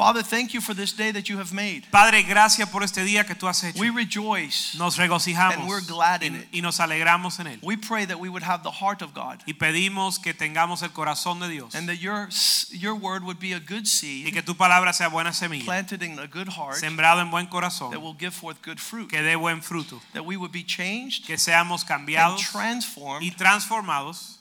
Father, thank you for this day that you have made. Padre, gracias por este día que tú has hecho. We rejoice Nos regocijamos and we're glad in y, it. y nos alegramos en él. We pray that we would have the heart of God Y pedimos que tengamos el corazón de Dios and that your your word would be a good seed. y que tu palabra sea buena semilla, planted in a good heart sembrado en buen corazón. that will give forth good fruit. que dé buen fruto, That we would be changed que seamos cambiados. and cambiados y transformed transformados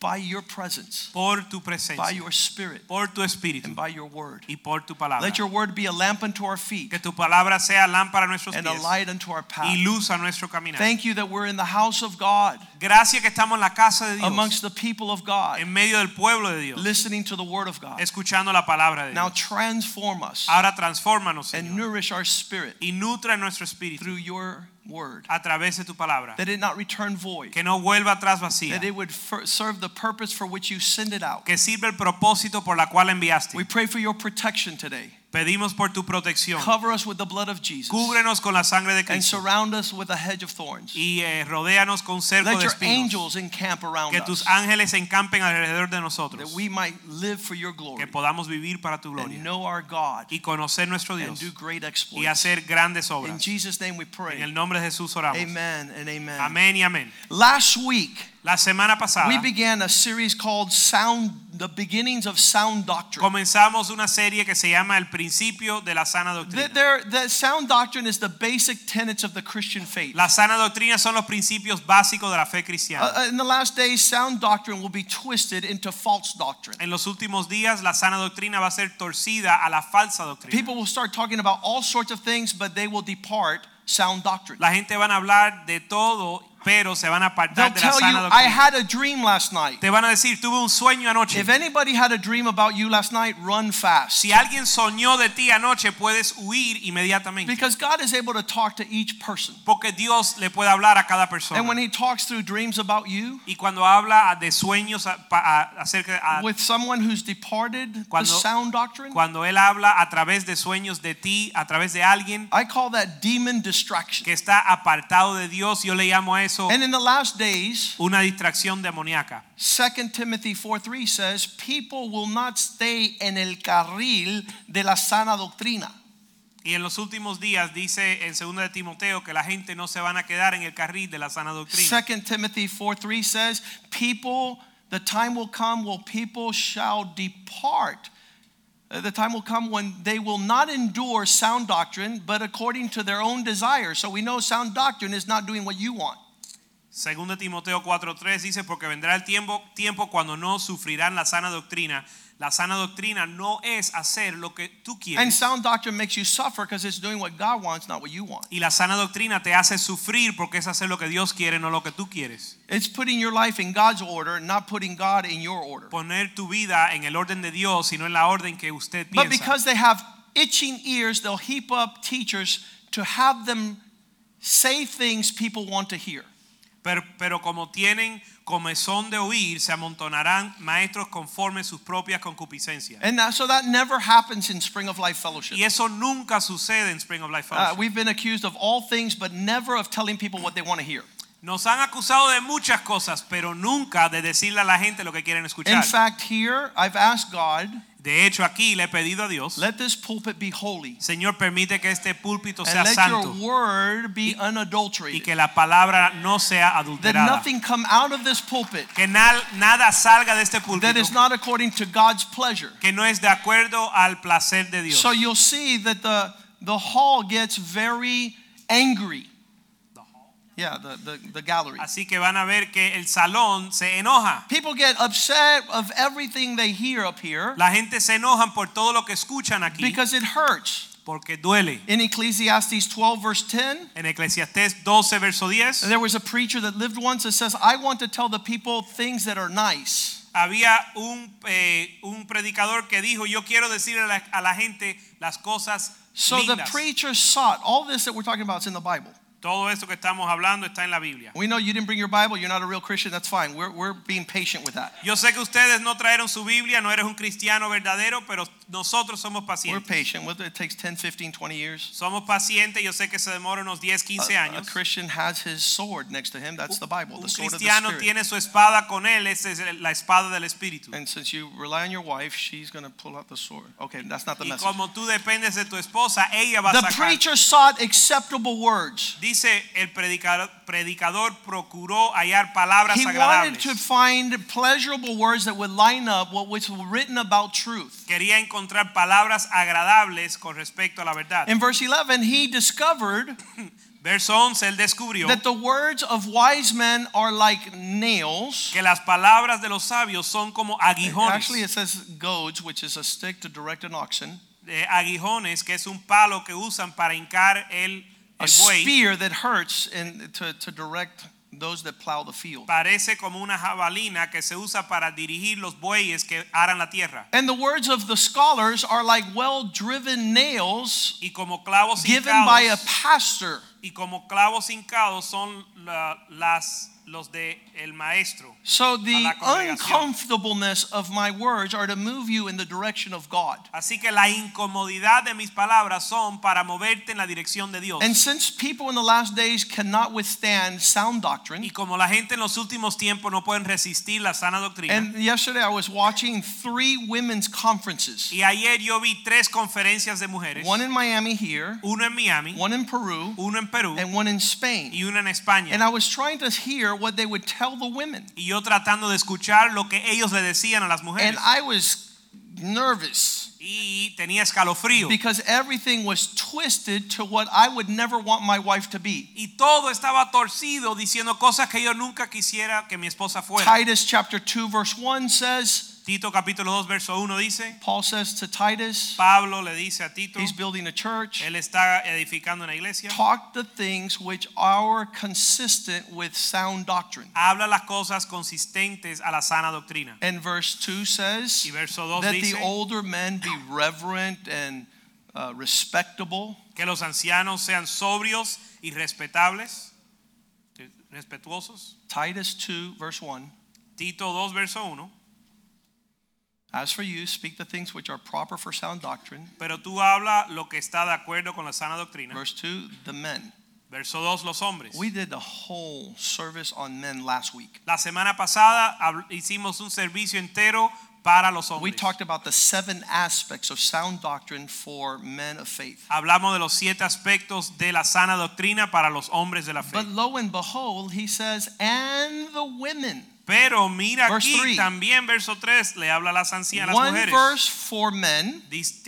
by your presence, por tu presencia, by your spirit, por tu espíritu and by your word. y por tu palabra. Let your word be a lamp unto our feet Que tu palabra sea lámpara a nuestros and a light unto our path. y luz a nuestro caminar. Thank you that we're in the house of God Gracias que estamos en la casa de Dios, amongst the people of God, en medio del pueblo de Dios, listening to the word of God. escuchando la palabra de Now transform us Ahora transfórmanos, and nourish our spirit y nutre nuestro espíritu through your word. a través de tu palabra. That it not return void. Que no vuelva atrás vacía. That it would serve the purpose for which you send it out. Que sirva el propósito por la cual enviaste. We pray for your protection today. Pedimos por tu protección. Cover us with the blood of Jesus. Cúbrenos con la sangre de And surround us with a hedge of thorns. Y eh, rodéanos con cerco Let de espinos. angels encamp around Que tus ángeles encampen alrededor de That nosotros. we might live for your Que podamos vivir para tu And gloria. know our God. Y conocer nuestro And Dios. do great Y hacer grandes In obras. Jesus' name we En el nombre de Jesús oramos. Amen and amen. Amén y amén. Last week, La semana pasada we began a series called Sound, the Beginnings of Sound Doctrine. comenzamos una serie que se llama El principio de la sana The, doctrina. there- the sound doctrine is the basic tenets of the Christian faith. La sana doctrina son los principios básicos de la fe cristiana. Uh, in the last days, sound doctrine will be twisted into false doctrine. En los últimos días la sana doctrina va a ser torcida a la falsa doctrina. People will start talking about all sorts of things, but they will depart sound doctrine. La gente van a hablar de todo, pero se van a They'll apartar de la tell you, sana I doctrina. had a dream last night. Te van a decir, tuve un sueño anoche. If anybody had a dream about you last night, run fast. Si alguien soñó de ti anoche, puedes huir inmediatamente. Because God is able to talk to each person. Porque Dios le puede hablar a cada And when He talks through dreams about you Y cuando habla de sueños a- pa- a- acerca a- with someone who's departed the Cuando- sound doctrine, cuando él habla a través de sueños de ti, a través de alguien I call that demon distraction. que está apartado de Dios, yo le llamo a eso And in the last days, una distracción demoníaca. 2 Timothy 4:3 says, people will not stay en el carril de la sana doctrina. Y en los últimos días dice en 2 de Timoteo que la gente no se van a quedar en el carril de la sana doctrina. 2 Timothy 4:3 says, people the time will come when people shall depart. Uh, The time will come when they will not endure sound doctrine, but according to their own desire. So we know sound doctrine is not doing what you want. Segundo Timoteo 4:3 dice porque vendrá el tiempo tiempo cuando no sufrirán la sana doctrina. La sana doctrina no es hacer lo que tú And quieres. sound doctrine makes you suffer because it's doing what God wants, not what you want. Y la sana doctrina te hace sufrir porque es hacer lo que Dios quiere, no lo que tú quieres. It's putting your life in God's order, not putting God in your order. Poner tu vida en el orden de Dios, sino en la orden que usted But piensa. because they have itching ears, they'll heap up teachers to have them say things people want to hear. Pero, pero como tienen comezón de oír, se amontonarán maestros conforme sus propias concupiscencias. And that, so that never happens in Spring of Life Fellowship. Y eso nunca sucede en Spring of Life Uh, Fellowship. we've been accused of all things, but never of telling people what they want to hear. Nos han acusado de muchas cosas, pero nunca de decirle a la gente lo que quieren In escuchar. fact, here I've asked God, De hecho, aquí le he pedido a Dios, let this pulpit be holy, Señor, permite que este púlpito sea let santo your word be y unadulterated. que la palabra no sea That adulterada. nothing come out of this pulpit Que na- nada salga de este that púlpito is not according to God's pleasure. que no es de acuerdo al placer de Dios. So you'll see that the the hall gets very angry. Yeah, the, the, the gallery. Así que van a ver que el salón se enoja. People get upset of everything they hear up here La gente se enoja por todo lo que escuchan aquí because it hurts. porque duele. In Ecclesiastes 12, verse 10, En Eclesiastés 12, verso 10, there was a preacher that lived once that says, I want to tell the people things that are nice. había un, eh, un predicador que dijo, yo quiero decirle a la, a la gente las cosas So the preacher sought, all this that we're talking about is in the Bible. Todo esto que estamos hablando está en la Biblia. We know you didn't bring your Bible, you're not a real Christian, that's fine. We're, we're being patient with that. Yo sé que ustedes no trajeron su Biblia, no eres un cristiano verdadero, pero nosotros somos We're patient. Whether it takes 10, 15, 20 years. Somos pacientes, yo sé que se demora unos 10, 15 A, a. Christian has his sword next to him. That's the Bible, Un the sword of the Spirit. tiene su espada con él, esa es la espada del Espíritu. And since you rely on your wife, she's going to pull out the sword. Okay, that's not the Y message. como tú dependes de tu esposa, ella va a The sacar. preacher sought acceptable words. Dice el predicador, predicador procuró hallar palabras He wanted to find pleasurable words that would line up what was written about truth. Quería encontrar palabras agradables con respecto a la verdad. In verse 11, he discovered Verso 11, él descubrió that the words of wise men are like nails. que las palabras de los sabios son como aguijones. Actually, it says goads, which is a stick to direct an oxen. de aguijones, que es un palo que usan para hincar el, A el buey. spear that hurts in, to, to direct those that plow the field. Parece como una jabalina que se usa para dirigir los bueyes que aran la tierra. And the words of the scholars are like well driven nails Y como clavos given by a pastor. y como clavos hincados son la- las los de el maestro. So the uncomfortableness of my words are to move you in the direction of God. Así que la incomodidad de mis palabras son para moverte en la dirección de Dios. And since people in the last days cannot withstand sound doctrine, Y como la gente en los últimos tiempos no pueden resistir la sana doctrina. and yesterday I was watching three women's conferences. y ayer yo vi tres conferencias de mujeres. One in Miami here, uno en Miami, one in Peru, uno en Perú and one in Spain. y uno en España. And I was trying to hear what they would tell the women. y yo tratando de escuchar lo que ellos le decían a las mujeres. And I was nervous y tenía escalofrío. because everything was twisted to what I would never want my wife to be. y todo estaba torcido diciendo cosas que yo nunca quisiera que mi esposa fuera. Titus chapter 2 verse 1 says, Tito capítulo 2 verso 1 dice, Paul says to Titus, Pablo le dice a Tito, he's building a church, él está edificando una iglesia, talk the things which are consistent with sound doctrine. habla las cosas consistentes a la sana doctrina. And verse 2 says Y verso 2 that dice the older men be reverent and uh, respectable, que los ancianos sean sobrios y respetables, respetuosos. Titus 2 verse 1. Tito 2 verso 1. As for you, speak the things which are proper for sound doctrine. Pero tú habla lo que está de acuerdo con la sana doctrina. Verse 2, the men. Verso 2 los hombres. We did a whole service on men last week. La semana pasada hicimos un servicio entero para los hombres. We talked about the seven aspects of sound doctrine for men of faith. Hablamos de los siete aspectos de la sana doctrina para los hombres de la fe. But lo and behold, he says, and the women. Pero mira Verse aquí three. también verso 3 le habla a las ancianas One mujeres. verse for men,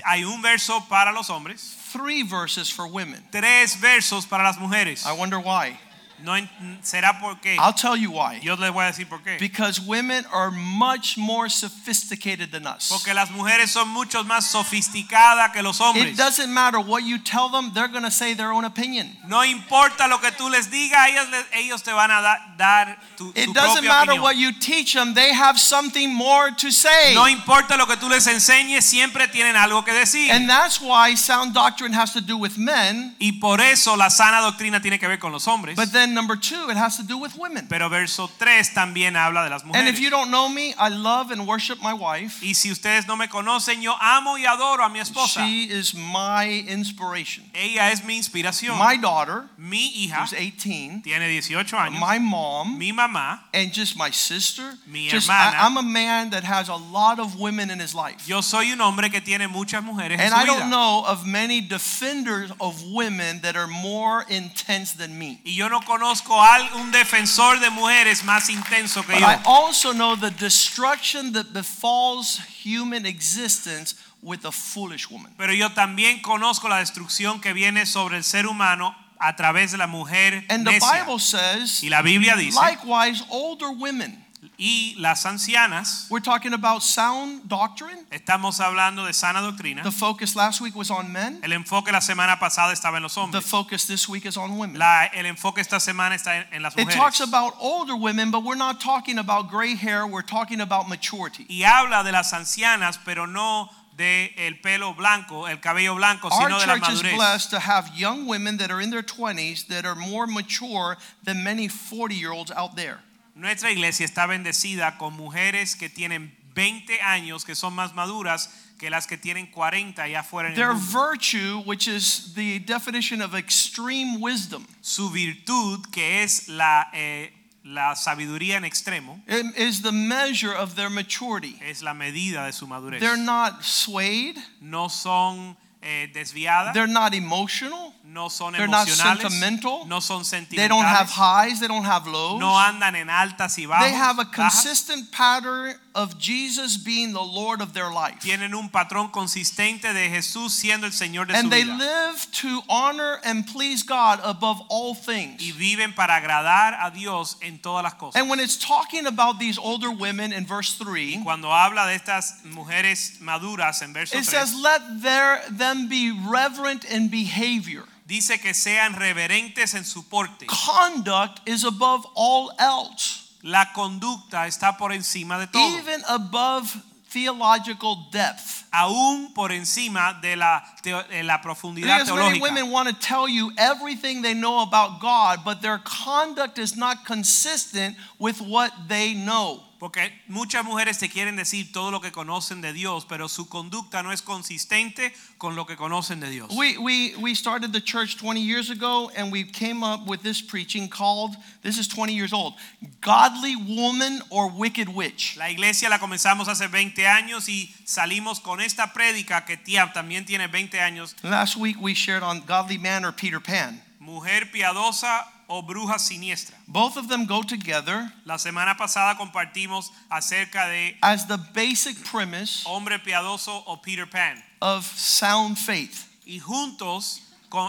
Hay un verso para los hombres, three verses for women. tres versos para las mujeres. I wonder why. No será porque I'll tell you why. yo les voy a decir por qué. Because women are much more sophisticated than us. Porque las mujeres son mucho más sofisticadas que los hombres. It doesn't matter what you tell them, they're going to say their own opinion. No importa lo que tú les digas, ellos, ellos te van a da- dar tu, It su doesn't matter opinión. what you teach them, they have something more to say. No importa lo que tú les enseñes, siempre tienen algo que decir. And that's why sound doctrine has to do with men. y por eso la sana doctrina tiene que ver con los hombres. But then number two, it has to do with women. Pero verso 3 también habla de las mujeres. And if you don't know me, I love and worship my wife. y si ustedes no me conocen, yo amo y adoro a mi esposa. She is my inspiration. Ella es mi inspiración. My daughter, mi hija who's 18, tiene 18 años. my mom, mi mamá, and just my sister. Mi Just hermana. I, am a man that has a lot of women in his life. yo soy un hombre que tiene muchas mujeres en And su I vida. don't know of many defenders of women that are more intense than me. Y yo no conozco un defensor de mujeres más intenso que But yo. I also know the destruction that befalls human existence with a foolish woman. Pero yo también conozco la destrucción que viene sobre el ser humano a través de la mujer And the. Bible says, y la Biblia dice, likewise, older women. Y las ancianas, We're talking about sound doctrine. estamos hablando de sana doctrina. The focus last week was on men. El enfoque la semana pasada estaba en los hombres. The focus this week is on women. La- el enfoque esta semana está en, las It talks about older women, but we're not talking about gray hair. We're talking about maturity. y habla de las ancianas, pero no de el pelo blanco, el cabello blanco, Our sino de la madurez. Our church is blessed to have young women that are in their 20s that are more mature than many 40 year olds out there. Nuestra iglesia está bendecida con mujeres que tienen 20 años que son más maduras que las que tienen 40 allá afuera en el Their mundo. virtue, which is the definition of extreme wisdom, Su virtud, que es la, eh, la sabiduría en extremo, is the measure of their maturity. es la medida de su madurez. They're not swayed, No son eh, desviadas, they're not emotional, no son they're not sentimental, no son they don't have highs, they don't have lows. no andan en altas y bajos. They have a consistent bajas. pattern of Jesus being the Lord of their life. Tienen un patrón consistente de Jesús siendo el Señor de su And they vida. live to honor and please God above all things. Y viven para agradar a Dios en todas las cosas. And when it's talking about these older women in verse 3, Cuando habla de estas mujeres maduras en verso it 3, says, Let their, them be reverent in behavior. Dice que sean reverentes en su porte. Conduct is above all else, La conducta está por encima de todo, even above theological depth. aún por encima de la, de la profundidad Because many women want to tell you everything they know about God, but their conduct is not consistent with what they know. Porque muchas mujeres te quieren decir todo lo que conocen de Dios, pero su conducta no es consistente con lo que conocen de Dios. We, we, we started the church 20 years ago and we came up with this preaching called, this is 20 years old, Godly Woman or Wicked Witch. La iglesia la comenzamos hace 20 años y salimos con esta prédica que tía también tiene 20 años, Last week we shared on Godly Man or Peter Pan. mujer piadosa o bruja siniestra. Both of them go together La semana pasada compartimos acerca de as the basic premise hombre piadoso o Peter Pan of sound faith. y juntos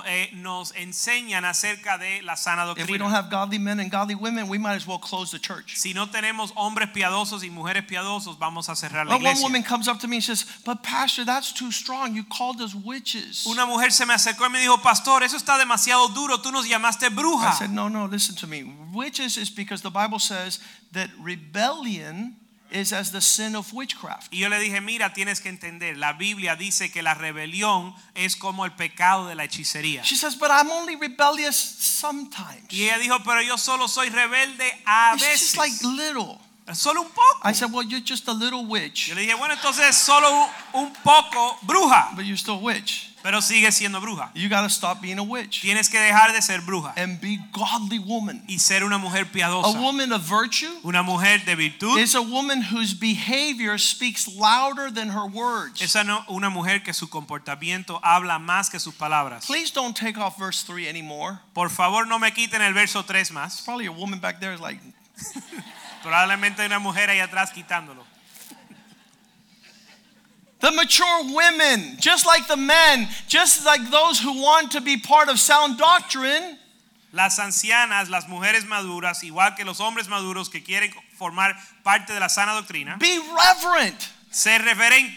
Eh, nos enseñan acerca de la sana If we don't doctrina. have godly men and godly women, we might as well close the church. Si no tenemos hombres piadosos y mujeres piadosos, vamos a cerrar la But one iglesia. woman comes up to me and says, But Pastor, that's too strong. You called us witches. Una mujer se me acercó y me dijo, pastor, eso está demasiado duro, tú nos llamaste I said, No, no, listen to me. Witches is because the Bible says that rebellion is as the sin of witchcraft. Y yo le dije, mira, tienes que entender, la Biblia dice que la rebelión es como el pecado de la hechicería. She says, But I'm only rebellious sometimes. Y ella dijo, pero yo solo soy rebelde a It's just veces. like little. Solo un poco. I said, Well, you're just a little witch, Yo le dije, bueno, entonces solo un poco bruja, but you're still a witch. Pero sigue siendo bruja. You got to stop being a witch Tienes que dejar de ser bruja and be godly woman. y ser una mujer A piadosa. woman of virtue Una mujer de virtud is a woman whose behavior speaks louder than her words. es una- una mujer que su comportamiento habla más que sus palabras. Please don't take off verse 3 anymore. Por favor, no me quiten el verso 3 más. Probably a woman back there is like, Probablemente hay una mujer ahí atrás quitándolo. The mature women, just like the men, just like those who want to be part of sound doctrine, Las ancianas, las mujeres maduras, igual que los hombres maduros que quieren formar parte de la sana doctrina, be reverent.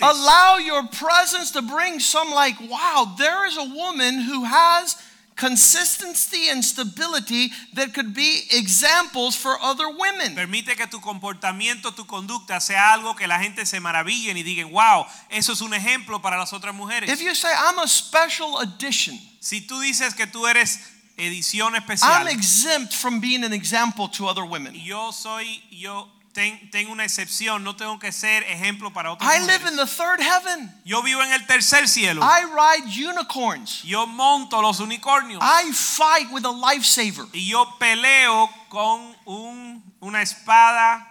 Allow your presence to bring some, like, wow, there is a woman who has consistency and stability that could be examples for other women. Permite que tu comportamiento, tu conducta sea algo que la gente se maravillen y digan, wow, eso es un ejemplo para las otras mujeres. If you say, I'm a special edition, Si tú dices que tú eres edición especial. I'm exempt from being an example to other women. yo soy, yo ten- tengo una excepción, no tengo que ser ejemplo para otras I live mujeres. in the third heaven. Yo vivo en el tercer cielo. I ride unicorns. Yo monto los unicornios. I fight with a lifesaver. Y yo peleo con un- una espada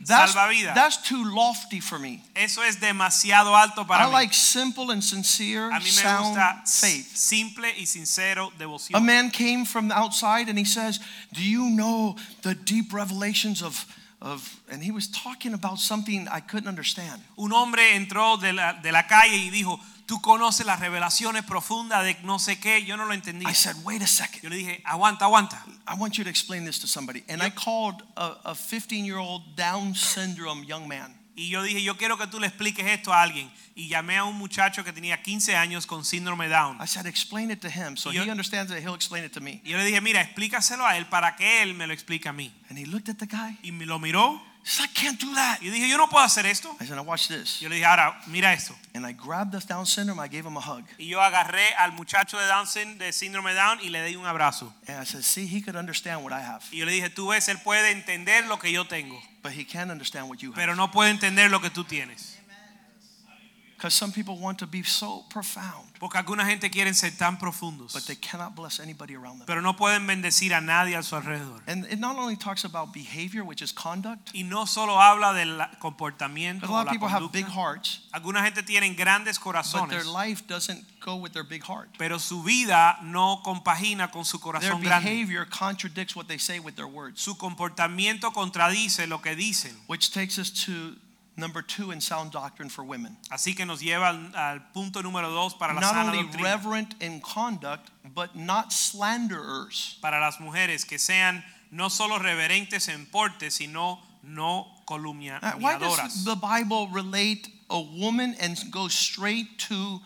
That's, Salvavidas. that's too lofty for me. Eso es demasiado alto para I mí. like simple and sincere, A mí me sound gusta faith. simple y sincero A man came from the outside and he says, Do you know the deep revelations of, of and he was talking about something I couldn't understand. Un hombre entró de la, de la calle y dijo, tú conoces las revelaciones profundas de no sé qué, yo no lo entendí. I said, Wait a second. Yo le dije, aguanta, aguanta. I want you to explain this to somebody. And I called a 15 year old Down syndrome young man. Y yo dije, yo quiero que tú le expliques esto a alguien. Y llamé a un muchacho que tenía 15 años con síndrome Down. I said, Explain it to him so Yo- he understands it, he'll explain it to me. Y yo le dije, mira, explícaselo a él para que él me lo explique a mí. And he looked at the guy, Y me lo miró I can't do that. Y dije, yo no puedo hacer esto. I said, now watch this. Yo le dije, ahora, mira esto. And I grabbed the Down syndrome, I gave him a hug. Y yo agarré al muchacho de Down de síndrome Down y le di un abrazo. And I said, see, he could understand what I have, Y yo le dije, tú ves, él puede entender lo que yo tengo, but he can't understand what you have. pero no puede entender lo que tú tienes. Because some people want to be so profound, Porque alguna gente quieren ser tan profundos, but they cannot bless anybody around them. pero no pueden bendecir a nadie a su alrededor. And it not only talks about behavior, which is conduct, Y no solo habla del comportamiento, a lot of people have big hearts, Alguna gente tiene grandes corazones. but their life doesn't go with their big heart. pero su vida no compagina con su Their corazón grande. behavior contradicts what they say with their words, Su comportamiento contradice lo que dicen. which takes us to number two in sound doctrine for women. Así que nos lleva al, al punto número dos para la Not sana only doctrina. reverent in conduct, but not slanderers. Para las mujeres que sean no solo reverentes en porte, sino no Uh, Why does the Bible relate a woman and go straight to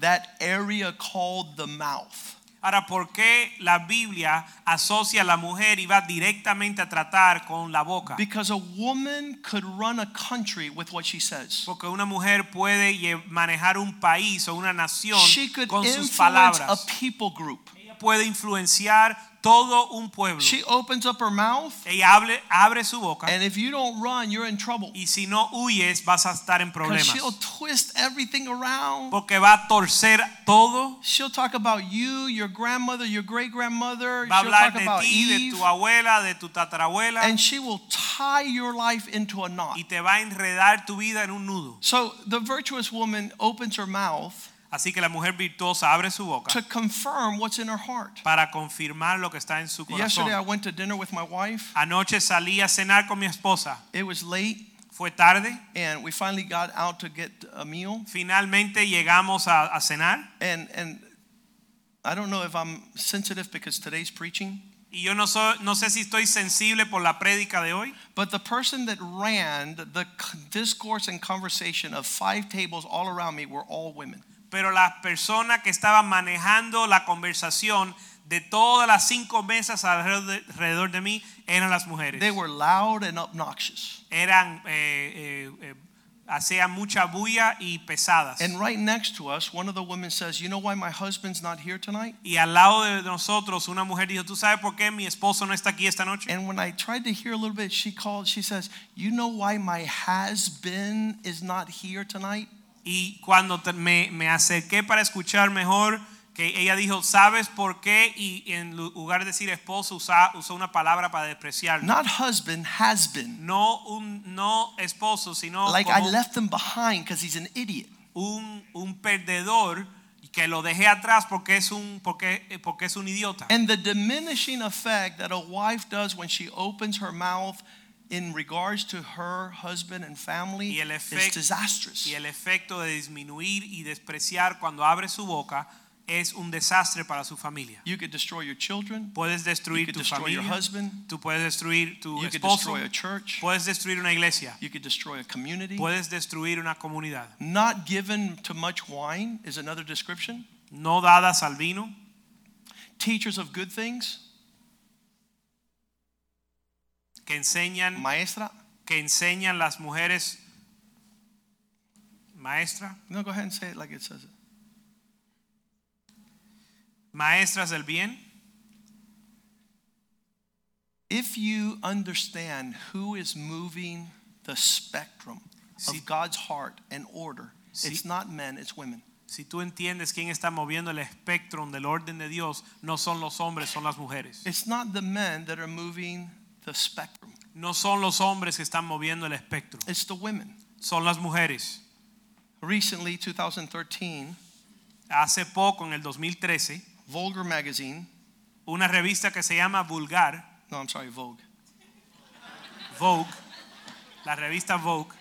that area called the mouth? Ahora, ¿por qué la Biblia asocia a la mujer y va directamente a tratar con la boca? Because a woman could run a country with what she says. Porque una mujer puede manejar un país o una nación She could con sus influence a palabras. people group. Ella puede influenciar todo un pueblo. She opens up her mouth, Ella hable- abre su boca and if you don't run, you're in trouble. y si no huyes vas a estar en problemas. she'll twist everything around. Porque va a torcer todo. She'll talk about you, your grandmother, your great grandmother. Va a She'll hablar talk de about ti, de tu abuela, de tu tatarabuela And she will tie your life into a knot. y te va a enredar tu vida en un nudo. So the virtuous woman opens her mouth Así que la mujer virtuosa abre su boca to confirm what's in her heart. para confirmar lo que está en su corazón. Yesterday I went to dinner with my wife. Anoche salí a cenar con mi esposa. It was late Fue tarde. and we finally got out to get a meal. Finalmente llegamos a, a cenar And and I don't know if I'm sensitive because today's preaching, y yo no, so- no sé si estoy sensible por la prédica de hoy, but the person that ran the discourse and conversation of five tables all around me were all women. Pero las personas que estaban manejando la conversación de todas las cinco mesas alrededor de, alrededor de mí eran las mujeres. They were loud and obnoxious. Eran, eh, eh, eh, hacían mucha bulla y pesadas. And right next to us, one of the women says, "You know why my husband's not here tonight?" Y al lado de nosotros una mujer dijo, ¿tú sabes por qué mi esposo no está aquí esta noche? And when I tried to hear a little bit, she called, she says, You know why my has been is not here tonight? Y cuando me, me acerqué para escuchar mejor, que ella dijo, ¿sabes por qué? Y en lugar de decir esposo, usa- usó una palabra para despreciarlo. Not husband, has been. No un no esposo, sino Like I como left him behind because he's an idiot. un, un perdedor que lo dejé atrás porque es un, porque, porque es un idiota. And the diminishing effect that a wife does when she opens her mouth in regards to her husband and family is disastrous. Y el efecto de disminuir y despreciar cuando abre su boca es un desastre para su familia. You could destroy your children, Puedes you destruir could tu destroy your familia, husband, tú puedes destruir tu you could destroy a church, puedes destruir una iglesia, you could destroy a community. puedes destruir una comunidad. Not given to much wine is another description. No dadas al vino, Teachers of good things, que enseñan, maestra. que enseñan las mujeres maestra, No, go ahead and say it like it says it. maestras del bien. If you understand who is moving the spectrum Si- of God's heart and order, Si- it's not men, it's women. Si tú entiendes quién está moviendo el espectro del orden de Dios, no son los hombres, son las mujeres. It's not the men that are moving the spectrum, No son los hombres que están moviendo el espectro, it's the women. son las mujeres. Recently, 2013, Hace poco, en el 2013, Vulgar Magazine, una revista que se llama Vulgar, no, I'm sorry, Vogue, Vogue, la revista Vogue,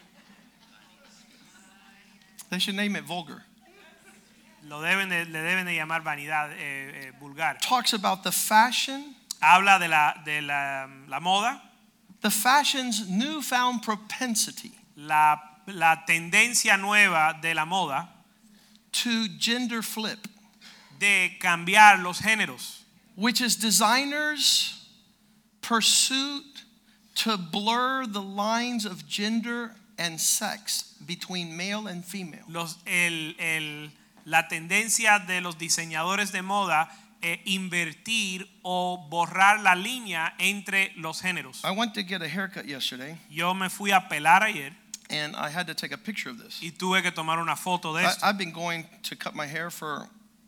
they should name it Vulgar, lo deben de- le deben de llamar vanidad eh, eh, vulgar. talks about the fashion, Habla de la, de la, la moda, the fashion's newfound propensity la, la tendencia nueva de la moda. to gender flip, de cambiar los géneros, which is designers' pursuit to blur the lines of gender and sex between male and female. Los, el, el- la tendencia de los diseñadores de moda es invertir o borrar la línea entre los géneros. I went to get a haircut yesterday Yo me fui a pelar ayer and I had to take a picture of this. y tuve que tomar una foto de I, esto. I've been going to cut my hair for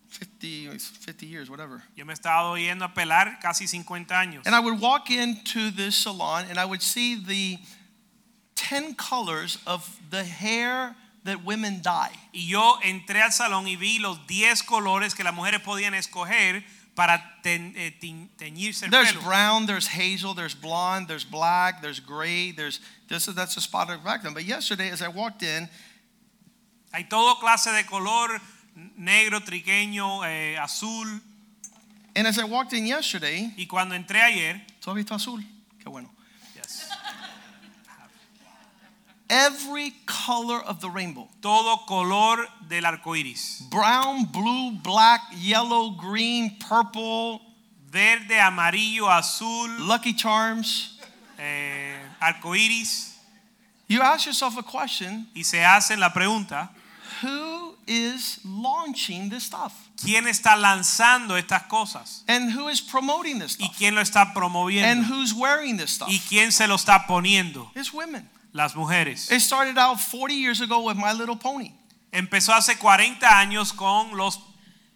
50, 50 years, whatever. Yo me he estado yendo a pelar casi 50 años. And I would walk into this salon and I would see the 10 colors of the hair that women dye. Y yo entré al salón y vi los 10 colores que las mujeres podían escoger para ten- eh, tin- teñirse el There's pelo. brown, there's hazel, there's blonde, there's black, there's gray, there's this that's a spot of then. But yesterday as I walked in, Hay todo clase de color, negro, triqueño, eh, azul. and as I walked in yesterday, Y cuando entré ayer, todavía está azul. Qué bueno. yes, Every color of the rainbow. todo color del arco iris. Brown, blue, black, yellow, green, purple, Verde, amarillo, azul, Lucky Charms. eh, arco iris. You ask yourself a question, Y se hacen la pregunta, who is launching this stuff? ¿quién está lanzando estas cosas? And who is promoting this stuff? ¿Y quién lo está promoviendo? And who's wearing this stuff? ¿Y quién se lo está poniendo? It's women. Las mujeres. It started out 40 years ago with My Little Pony. Empezó hace 40 años con los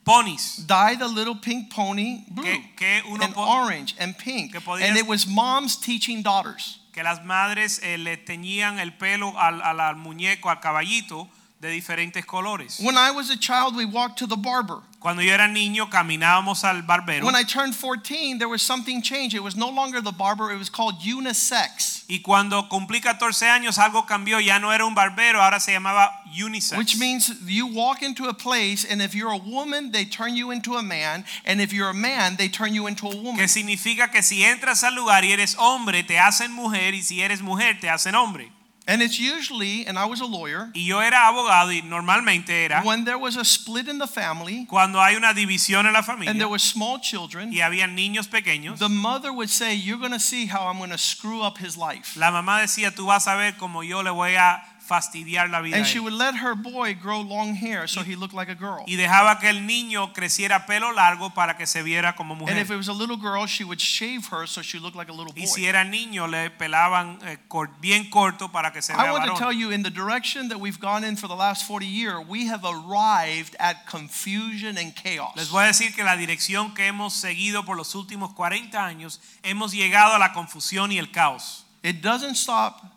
ponis. Dye the little pink pony blue Que- que and orange and pink. And it was moms teaching daughters. que las madres eh, le teñían el pelo al, al- al muñeco, al caballito, de diferentes colores. When I was a child, we walked to the barber. Cuando yo era niño caminábamos al barbero When I turned 14, there was something changed. It was no longer the barber, it was called unisex, y cuando cumplí 14 años algo cambió, ya no era un barbero, ahora se llamaba unisex. which means you walk into a place, and if you're a woman, they turn you into a man, and if you're a man, they turn you into a woman. que significa que si entras al lugar y eres hombre, te hacen mujer, y si eres mujer, te hacen hombre. And it's usually, and I was a lawyer, Y yo era abogado y normalmente era when there was a split in the family cuando hay una división en la familia. and there were small children, y había niños pequeños, the mother would say, You're going to see how I'm going to screw up his life. la mamá decía, tú vas a ver cómo yo le voy a fastidiar la vida. And she would let her boy grow long hair so he looked like a girl. y dejaba que el niño creciera pelo largo para que se viera como mujer. And if it was a little girl, she would shave her so she looked like a little boy. y si era niño le pelaban eh, bien corto para que se I want to tell you, in the direction that we've gone in for the last 40 years, we have arrived at confusion and chaos. Les voy a decir que la dirección que hemos seguido por los últimos 40 años hemos llegado a la confusión y el caos It doesn't stop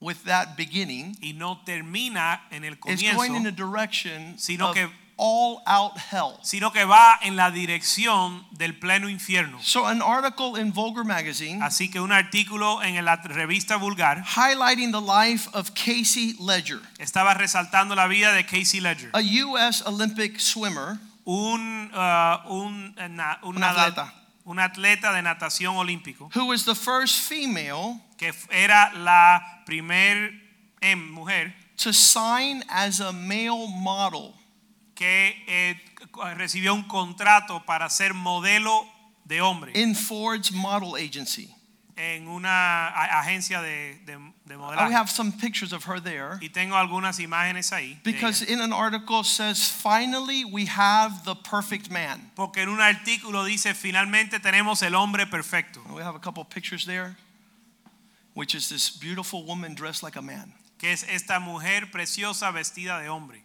with that beginning. y no termina en el It's going in the direction Sino of que- all out hell. sino que va en la dirección del pleno infierno. So, an article in Vulgar Magazine Así que un artículo en la revista Vulgar highlighting the life of Casey Legler, estaba resaltando la vida de Casey Legler, a U.S. Olympic swimmer un, uh, un, eh, na- un Un atleta. un atleta de natación olímpico who was the first female que era la primer em, mujer to sign as a male model que eh, recibió un contrato para ser modelo de hombre in Ford's model agency. en una agencia de, de, de I have some pictures of her there y tengo algunas imágenes ahí. because in an article says finally we have the perfect man. Porque en un artículo dice, finalmente tenemos el hombre perfecto, And we have a couple of pictures there, which is this beautiful woman dressed like a man. que es esta mujer preciosa vestida de hombre.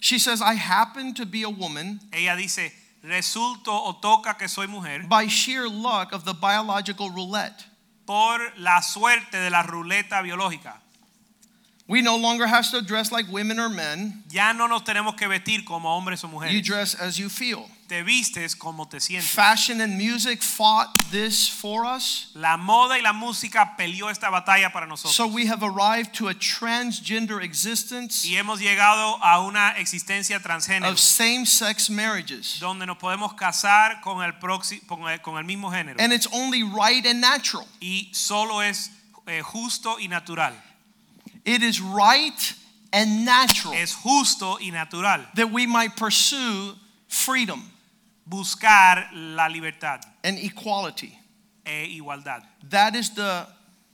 She says, I happen to be a woman Ella dice, resulto o toca que soy mujer by sheer luck of the biological roulette. por la suerte de la ruleta biológica. We no longer have to dress like women or men. Ya no nos tenemos que vestir como hombres o You dress as you feel. Te vistes como te sientes. Fashion and music fought this for us. La moda y la música peleó esta batalla para nosotros. So we have arrived to a transgender existence y hemos llegado a una existencia transgénero of same sex marriages. donde nos podemos casar con el, con el, con el mismo género. And it's only right and natural. y solo es eh, justo y natural. It is right and natural Es justo y natural that we might pursue freedom buscar la libertad and equality. e igualdad. That is the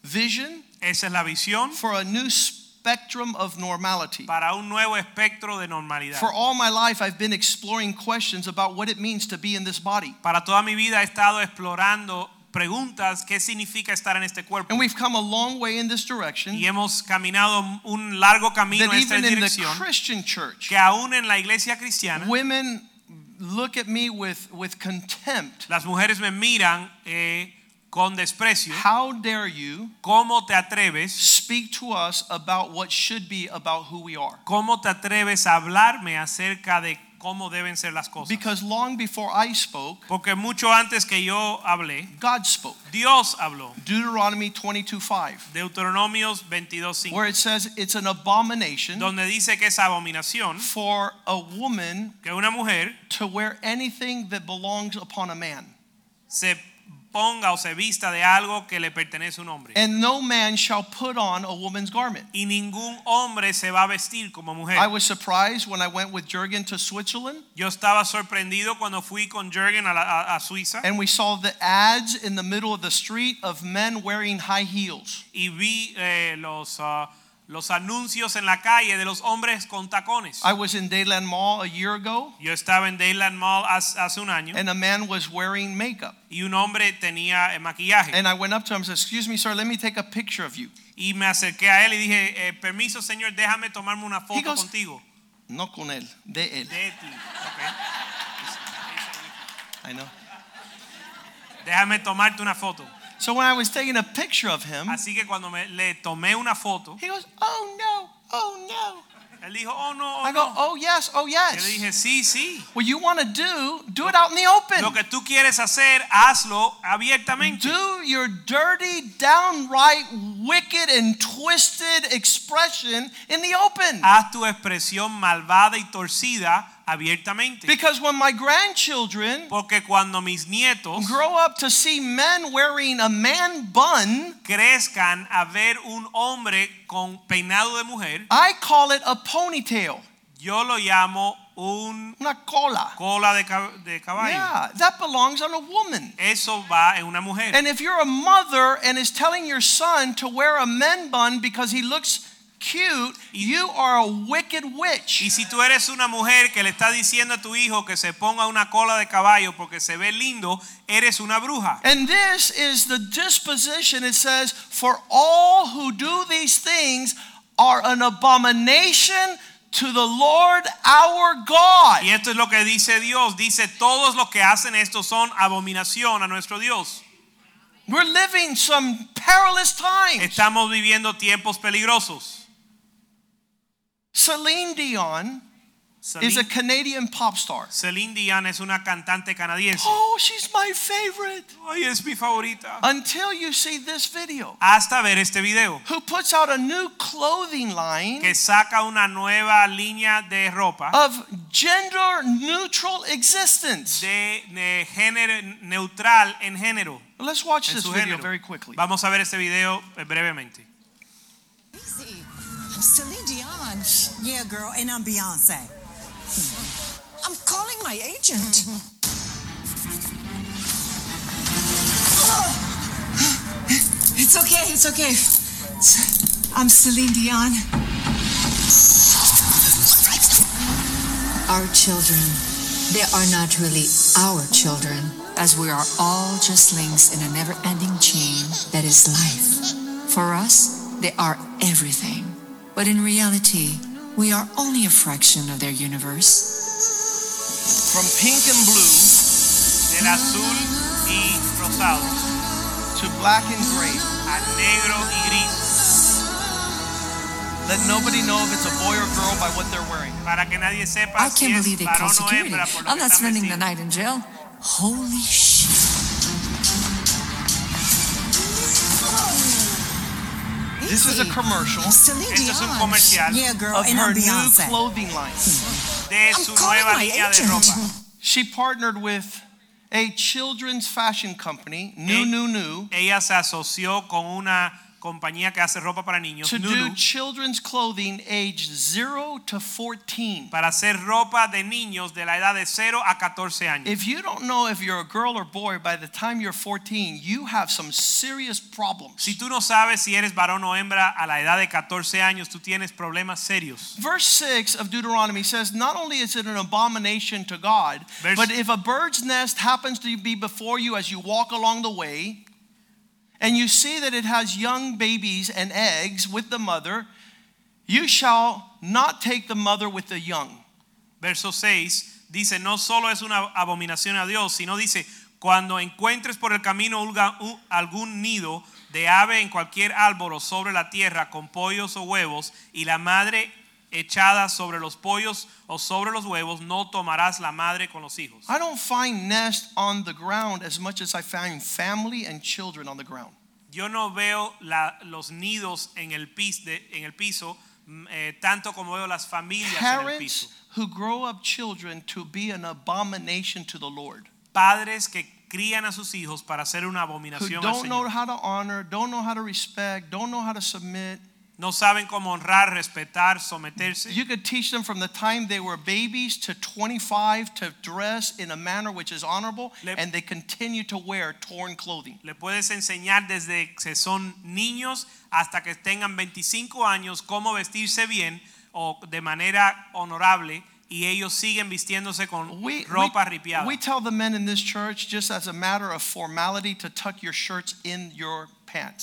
vision Esa es la visión for a new spectrum of normality. para un nuevo espectro de normalidad. For all my life, I've been exploring questions about what it means to be in this body. Para toda mi vida he estado explorando preguntas qué significa estar en este cuerpo. And we've come a long way in this direction Y hemos caminado un largo camino en esta even in the dirección Christian church, que aún en la iglesia cristiana women look at me with, with contempt. las mujeres me miran eh, con desprecio. How dare you ¿Cómo te atreves? speak to us about what should be about who we are? ¿Cómo te atreves a hablarme acerca de cómo deben ser las cosas? Because long before I spoke, Porque mucho antes que yo hablé, God spoke. Dios habló. Deuteronomy 22:5, Deuteronomios 22:5, where it says it's an abomination donde dice que es abominación for a woman que una mujer to wear anything that belongs upon a man. se ponga o se vista de algo que le pertenece a un hombre. And no man shall put on a woman's garment. Y ningún hombre se va a vestir como mujer. I was surprised when I went with Jurgen to Switzerland Yo estaba sorprendido cuando fui con Jürgen a, la- a- Suiza and we saw the ads in the middle of the street of men wearing high heels. y vi eh, los, ah, los anuncios en la calle de los hombres con tacones. I was in Dayland Mall a year ago Yo estaba en Dayland Mall hace, hace un año and a man was wearing makeup. y un hombre tenía eh, maquillaje. And I went up to him and said, Excuse me, sir, let me take a picture of you. Y me acerqué a él y dije, eh, permiso señor, déjame tomarme una foto goes- contigo. No con él, de él. De ti. Ok. I know. Déjame tomarte una foto. So when I was taking a picture of him, Así que cuando me, le tomé una foto, he goes, Oh no, oh no. él dijo, oh no, oh, I go, no. Oh yes, oh Yo le yes. dije, sí, sí. What you want to do, do it out in the open. Lo que tú quieres hacer, hazlo abiertamente. Do your dirty, downright wicked and twisted expression in the open. Haz tu expresión malvada y torcida abiertamente. Because when my grandchildren Porque cuando mis nietos grow up to see men wearing a man bun, crezcan a ver un hombre con peinado de mujer, I call it a ponytail, yo lo llamo un una cola. cola de, cab- de caballo. Yeah, that belongs on a woman. Eso va en una mujer. And if you're a mother and is telling your son to wear a men bun because he looks cute, you are a wicked witch. Y si tú eres una mujer que le está diciendo a tu hijo que se ponga una cola de caballo porque se ve lindo, eres una bruja. And this is the disposition. It says, For all who do these things are an abomination to the Lord our God. Y esto es lo que dice Dios. Dice, todos los que hacen esto son abominación a nuestro Dios. We're living some perilous times. Estamos viviendo tiempos peligrosos. Celine Dion is a Canadian pop star. Celine Dion es una cantante canadiense. Oh, she's my favorite. Ay, es mi favorita. Until you see this video. Hasta ver este video. Who puts out a new clothing line Que saca una nueva línea de ropa of gender neutral existence. de, de género neutral en género. Let's watch En this video género. very quickly. Vamos a ver este video brevemente. Easy. Celine Dion. Yeah, girl, and I'm Beyonce. Hmm. I'm calling my agent. It's okay, it's okay. I'm Celine Dion. Our children, they are not really our children, as we are all just links in a never ending chain that is life. For us, they are everything. But in reality, we are only a fraction of their universe. From pink and blue Del azul y rosado to black and gray. a negro y gris. Let nobody know if it's a boy or girl by what they're wearing. Para que nadie sepa I can't es believe they called security. hembra por lo I'm not están spending the night in jail. Holy shit. This is a commercial. Celine Esto es un comercial Yeah, girl, of her new clothing line. de I'm su nueva línea de ropa. She partnered with a children's fashion company, New Eh, New New, Ella se asoció con una compañía que hace ropa para niños, to do children's clothing age 0 to 14. para hacer ropa de niños de la edad de 0 a 14 años. If you don't know if you're a girl or boy by the time you're 14, you have some serious problems. Si tú no sabes si eres varón o hembra a la edad de 14 años, tú tienes problemas serios. Verse 6 of Deuteronomy says, Not only is it an abomination to God, Verse- but if a bird's nest happens to be before you as you walk along the way, and you see that it has young babies and eggs with the mother, you shall not take the mother with the young. Verso 6 dice, no solo es una abominación a Dios, sino dice, cuando encuentres por el camino algún nido de ave en cualquier árbol o sobre la tierra con pollos o huevos y la madre echada sobre los pollos o sobre los huevos, no tomarás la madre con los hijos. I don't find nest on the ground as much as I find family and children on the ground. Yo no veo la- los nidos en el, pis- de- en el piso mm, eh, tanto como veo las familias en el piso. Parents who grow up children to be an abomination to the Lord. Padres que crían a sus hijos para hacer una who abominación al don't know how to honor, don't know how to respect, don't know how to submit. No saben cómo honrar, respetar, someterse. You could teach them from the time they were babies to 25 to dress in a manner which is honorable, Le- and they continue to wear torn clothing. Le puedes enseñar desde que son niños hasta que tengan 25 años cómo vestirse bien o de manera honorable y ellos siguen vistiéndose con We, ropa ripiada. we tell the men in this church, just as a matter of formality, to tuck your shirts in your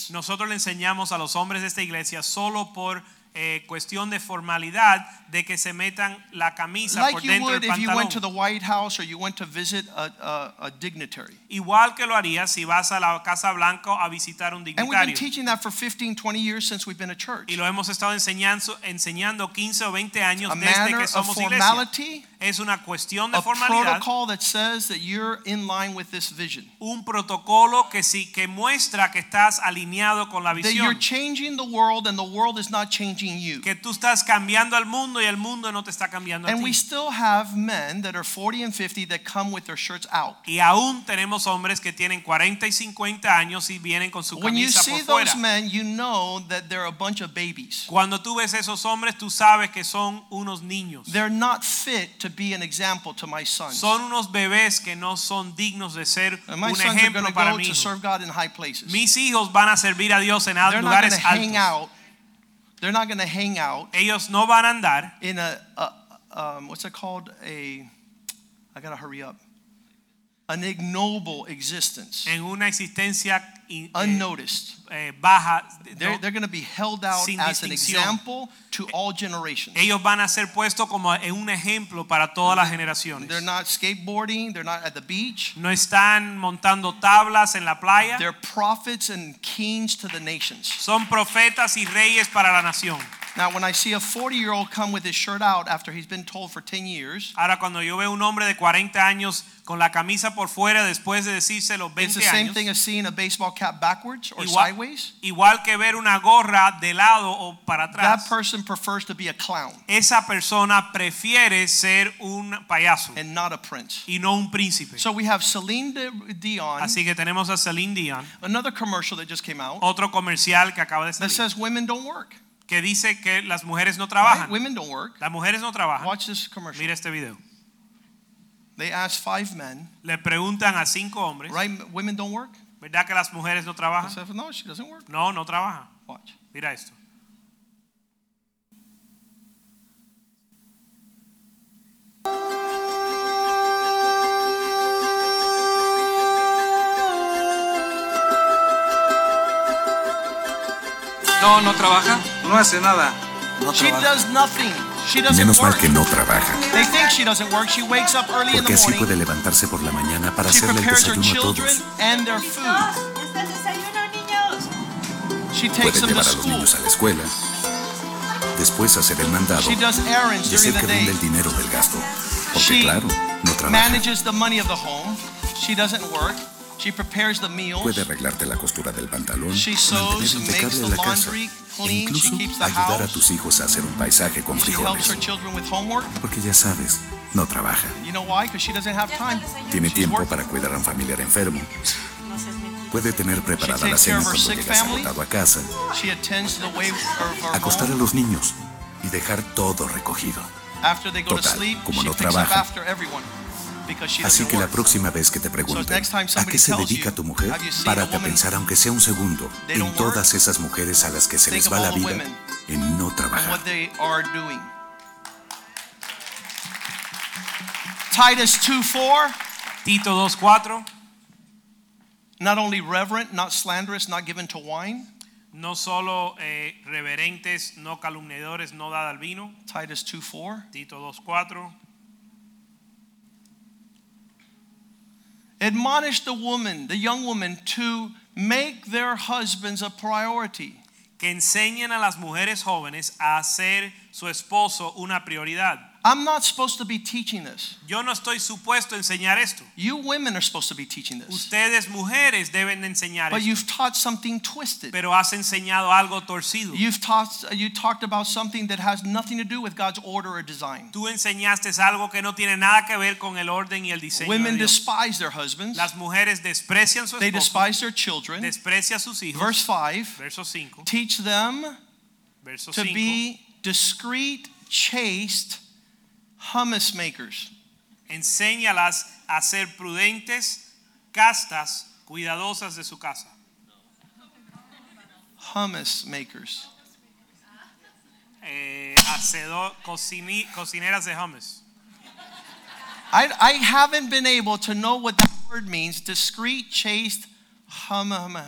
Nosotros le enseñamos a los hombres de esta iglesia solo por eh, cuestión de formalidad de que se metan la camisa Like por you dentro would del if you went to pantalón. the White House or you went to visit a, a, a dignitary. Igual que lo harías si vas a la Casa Blanca a visitar un And we've been dignitario. teaching that for 15, 20 years since we've been a church. Y lo hemos estado enseñando, enseñando 15 o 20 años A desde manner que of somos iglesia. formality, Es una cuestión de a formalidad, protocol that says that you're in line with this vision. un protocolo que sí que muestra que estás alineado con la That you're visión, changing the world and the world is not changing you. que tú estás cambiando al mundo y el mundo no te está cambiando a And we still have men that are 40 and 50 that come with their shirts out. Y aún tenemos hombres que tienen 40 y 50 años y vienen con su When you camisa see por those men, you know that they're a bunch of babies. Cuando tú ves esos hombres, tú sabes que son unos niños. They're not fit to be an example to my sons. Son unos bebés que no son dignos de ser And my un sons are going ejemplo to para go mi to serve God in high places. Mis hijos van a servir a Dios en They're not going lugares to hang altos. out. They're not going to hang out Ellos no van a andar in a, a um, what's it called? A I gotta hurry up. An ignoble existence, en una existencia in- eh, unnoticed. eh, baja. They're, ¿no? they're going to be held out as an example to all generations. Ellos van a ser puestos como en un ejemplo para todas las generaciones. They're not skateboarding. They're not at the beach. No están montando tablas en la playa. They're prophets and kings to the nations. Son profetas y reyes para la nación. Now, when I see a 40 year old come with his shirt out after he's been told for 10 years, Ahora cuando yo veo un hombre de 40 años con la camisa por fuera después de decirse los it's the same años, thing as seeing a baseball cap backwards or igual, sideways. igual que ver una gorra de lado o para atrás. That person prefers to be a clown esa persona prefiere ser un payaso and not a prince. y no un príncipe. So we have Celine Di- Dion, Así que tenemos a Celine Dion, another commercial that just came out otro comercial que acaba de salir. that says women don't work. Que dice que las mujeres no Right? trabajan. Women don't work. Las mujeres no trabajan. Watch this commercial. Mira este video. They asked five men, Le preguntan a cinco hombres, right? Women don't work? ¿verdad que las mujeres no trabajan? said, no, she doesn't work. No, no trabajan. Watch. Mira esto. No, no trabaja. No hace nada. No She trabaja. does nothing. She doesn't Menos mal work. que no trabaja, They think she doesn't work. She wakes up early in porque the así morning. puede levantarse por la mañana para She hacerle el prepares her desayuno a children todos. and their food. está el desayuno, niños. She Puede takes them to llevar a los school. niños a la escuela, después hacer el mandado She does errands y hacer during the que rinda el dinero del gasto. Porque She claro, no trabaja. manages the money of the home. She doesn't work. She prepares the meals. Puede arreglarte la costura del pantalón, She mantener sews, makes impecable the la casa laundry e clean. incluso She keeps the ayudar a house. tus hijos a hacer un paisaje con She helps frijoles. her children with homework. Porque ya sabes, no trabaja. You know why? Because she doesn't have time. Tiene She's tiempo working. para cuidar a un familiar enfermo. No seas mentiroso. Puede tener preparada She la takes care cena of her cuando sick llegas family. agotado a casa, She attends to the way of her acostar a home. los niños y dejar todo recogido. After they go to Total, sleep, como she no picks up trabaja. Así que la próxima vez que te pregunten a qué se dedica tu mujer, párate a pensar aunque sea un segundo They en todas esas mujeres a las que se les va la vida en no and trabajar. what they are doing. Titus 2:4, Tito 2:4, not only reverent, not slanderous, not given to wine. no solo eh, reverentes, no calumniadores, no dada al vino. Titus 2:4. Tito 2:4. Admonish the woman, the young woman, to make their husbands a priority. Que enseñen a las mujeres jóvenes a hacer su esposo una prioridad. I'm not supposed to be teaching this. Yo no estoy supuesto a enseñar esto. You women are supposed to be teaching this. Ustedes mujeres deben enseñar But esto. you've taught something twisted. Pero has enseñado algo torcido. You've taught you talked about something that has nothing to do with God's order or design. Tú enseñaste algo que no tiene nada que ver con el orden y el diseño Women de Dios. despise their husbands. Las mujeres desprecian su They despise their children. desprecia sus hijos. Verse 5 Verso 5. Teach them Verso to 5. be discreet, chaste hummus makers. Enséñalas a ser prudentes, castas, cuidadosas de su casa. Hummus makers. Eh, hacedor- cocini- cocineras de hummus. I, I haven't been able to know what that word means. Discreet, chaste, hum, hum, hum,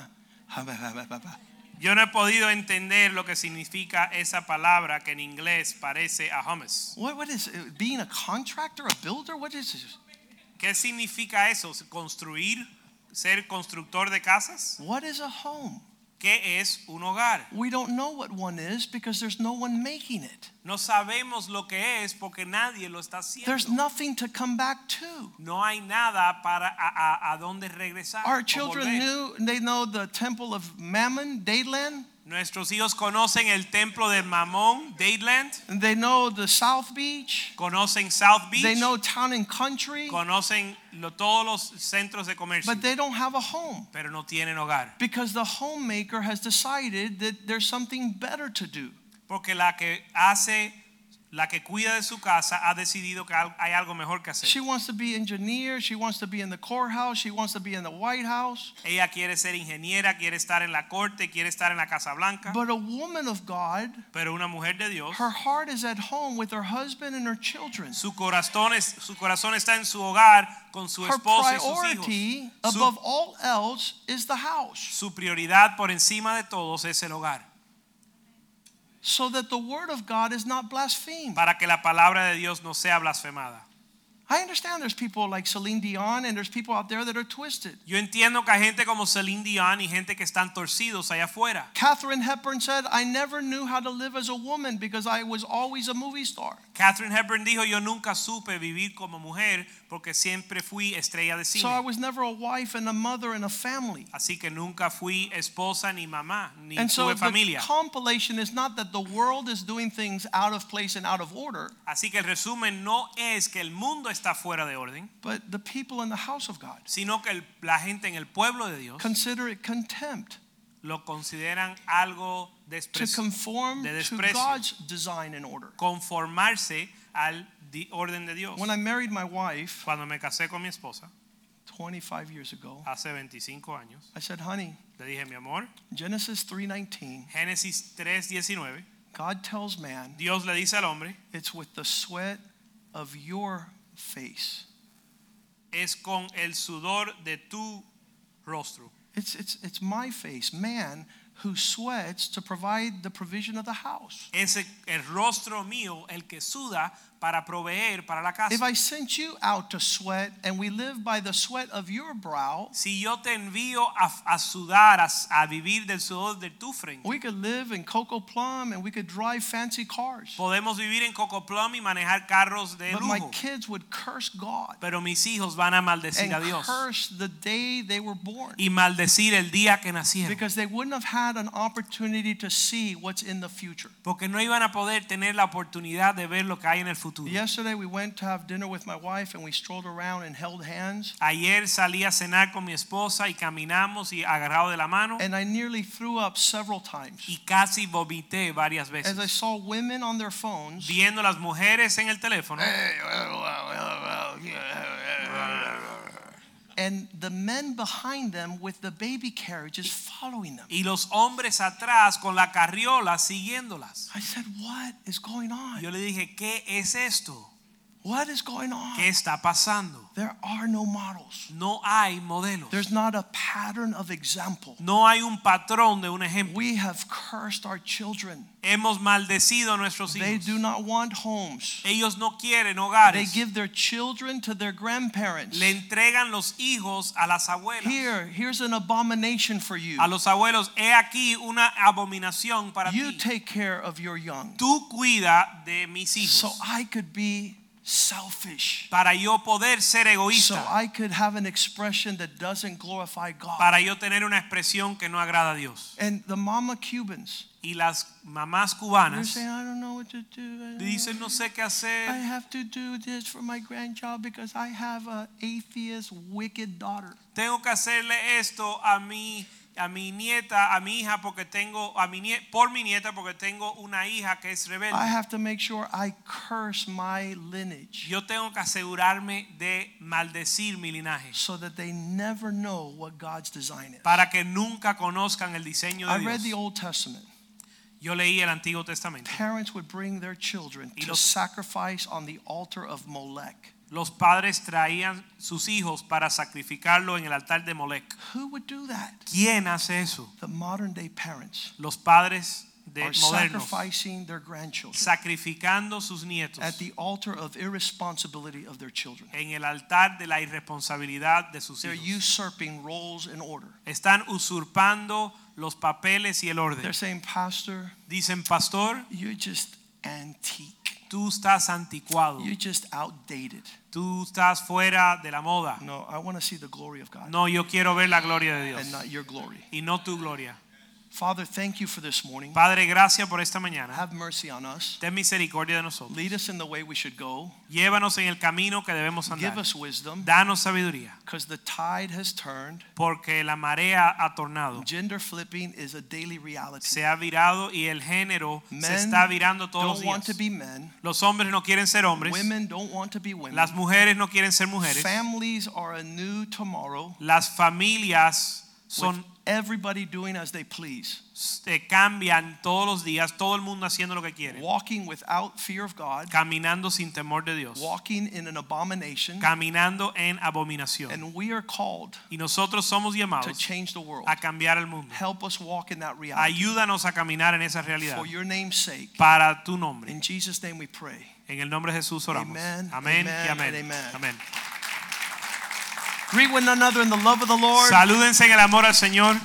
hum, hum, hum, hum. Yo no he podido entender lo que significa esa palabra que en inglés parece a hummus. What, what is it? Being a contractor, a builder? What is this? ¿Qué significa eso? ¿Construir? ¿Ser constructor de casas? What is a home? ¿Qué es un hogar? We don't know what one is because there's no one making it. No sabemos lo que es porque nadie lo está haciendo. There's nothing to come back to. No hay nada para a, a, a dónde regresar. Our children knew, they know the temple of Mammon, Dadeland. Nuestros hijos conocen el templo de Mamón, Dadeland. They know the South Beach. Conocen South Beach. They know town and country. Conocen lo- todos los centros de comercio. But they don't have a home pero no tienen hogar. because the homemaker has decided that there's something better to do. Porque la que hace, la que cuida de su casa ha decidido que hay algo mejor que hacer. She wants to be engineer. She wants to be in the courthouse. She wants to be in the White House. Ella quiere ser ingeniera, quiere estar en la corte, quiere estar en la Casa Blanca. But a woman of God, Pero una mujer de Dios, her heart is at home with her husband and her children. su corazón, es, su corazón está en su hogar con su Her esposo y sus priority hijos. above Su, all else is the house. su prioridad por encima de todos es el hogar. So that the word of God is not blasphemed. Para que la palabra de Dios no sea blasfemada. I understand there's people like Celine Dion and there's people out there that are twisted. Yo entiendo que hay gente como Celine Dion y gente que están torcidos allá afuera. Katharine Hepburn said, I never knew how to live as a woman because I was always a movie star. Katharine Hepburn dijo, yo nunca supe vivir como mujer porque siempre fui estrella de cine. So I was never a wife and a mother and a family. Así que nunca fui esposa ni mamá, ni And so tuve the compilation is not that the world is doing things out of place and out of order, Así que el resumen no es que el mundo está fuera de orden, but the people in the house of God sino que el- la gente en el pueblo de Dios consider it contempt lo consideran algo to conform de to desprecio. God's design and order. conformarse al di- orden de Dios. When I married my wife Cuando me casé con mi esposa 25 years ago, hace 25 años, I said, "Honey, le dije, mi amor, Genesis 3:19, Génesis 3:19, God tells man, Dios le dice al hombre, it's with the sweat of your face. es con el sudor de tu rostro. It's it's it's my face, man who sweats to provide the provision of the house. Es el rostro mío el que suda para proveer para la casa. If I sent you out to sweat and we live by the sweat of your brow, Si yo te envío a, a sudar, a, a vivir del sudor de tu frente, we could live in Coco Plum and we could drive fancy cars. podemos vivir en Coco Plum y manejar carros de But my kids would curse God Pero mis hijos van a maldecir a and Dios curse the day they were born y maldecir el día que nacieron. because they wouldn't have had an opportunity to see what's in the future. Porque no iban a poder tener la oportunidad de ver lo que hay en el futuro. Futuro. Yesterday we went to have dinner with my wife and we strolled around and held hands. Ayer salí a cenar con mi esposa y caminamos y agarrado de la mano And I nearly threw up several times y casi vomité varias veces. as I saw women on their phones. Viendo las mujeres en el teléfono And the men behind them with the baby carriages following them. y los hombres atrás con la carriola siguiéndolas. I said, What is going on? Yo le dije, ¿qué es esto? What is going on? ¿Qué está pasando? There are no models. No hay modelos. There's not a pattern of example. No hay un patrón de un ejemplo. We have cursed our children. Hemos maldecido a nuestros They do not want homes. Ellos no quieren hogares. They give their children to their grandparents. Le entregan los hijos a las abuelas. Here, here's an abomination for you. A los abuelos, he aquí una abominación para You ti. take care of your young. Tú cuida de mis hijos. So I could be selfish. para yo poder ser So egoísta, I could have an expression that doesn't glorify God. para yo tener una expresión que no agrada a Dios. And the mama Cubans, Y las mamás cubanas saying, I don't know what to do. dicen no sé qué I hacer. have to do this for my grandchild because I have a atheist, wicked daughter. Tengo que hacerle esto a mi a mi nieta, a mi hija porque tengo a mi por mi nieta porque tengo una hija que es I have to make sure I curse my lineage Yo tengo que asegurarme de maldecir mi linaje so that they never know what God's design is. para que nunca conozcan el diseño de I de read the Old Testament. Yo leí el Antiguo Testamento. Parents would bring their children Y to los- sacrifice on the altar of Molech. Los padres traían sus hijos para sacrificarlo en el altar de Molec. Who would do that? ¿Quién hace eso? The modern day parents Los padres de are modernos sacrificing their grandchildren sacrificando sus nietos at the altar of irresponsibility of their children. en el altar de la irresponsabilidad de sus They're hijos. usurping roles and order. Están usurpando los papeles y el orden. They're saying, Pastor, Dicen, pastor, you're just antique. tú estás anticuado. You're just outdated. Tú estás fuera de la moda. No, I want to see the glory of God No, yo quiero ver la gloria de Dios. and not your glory. y no tu gloria. Father, thank you for this morning. Padre, gracias por esta mañana. Have mercy on us. Ten misericordia de nosotros. Lead us in the way we should go. Llévanos en el camino que debemos andar. Give us wisdom Danos sabiduría, because the tide has turned. porque la marea ha tornado. Gender flipping is a daily reality. Se ha virado y el género se está virando todos los don't want to be men. Los hombres no quieren ser hombres. Women don't want to be women. Las mujeres no quieren ser mujeres. Families are a new tomorrow Las familias with son everybody doing as they please. eh, cambian todos los días, todo el mundo haciendo lo que quiere. Walking without fear of God. Caminando sin temor de Dios. Walking in an abomination. Caminando en abominación. And we are called Y nosotros somos to change the world. a cambiar el mundo. Help us walk in that reality. Ayúdanos a caminar en esa realidad. For your name's sake. Para tu nombre. In Jesus' name we pray. En el nombre de Jesús oramos. Amen, Amén amen, amén. and amen. Amén. Greet one another in the love of the Lord. Salúdense en el amor al Señor.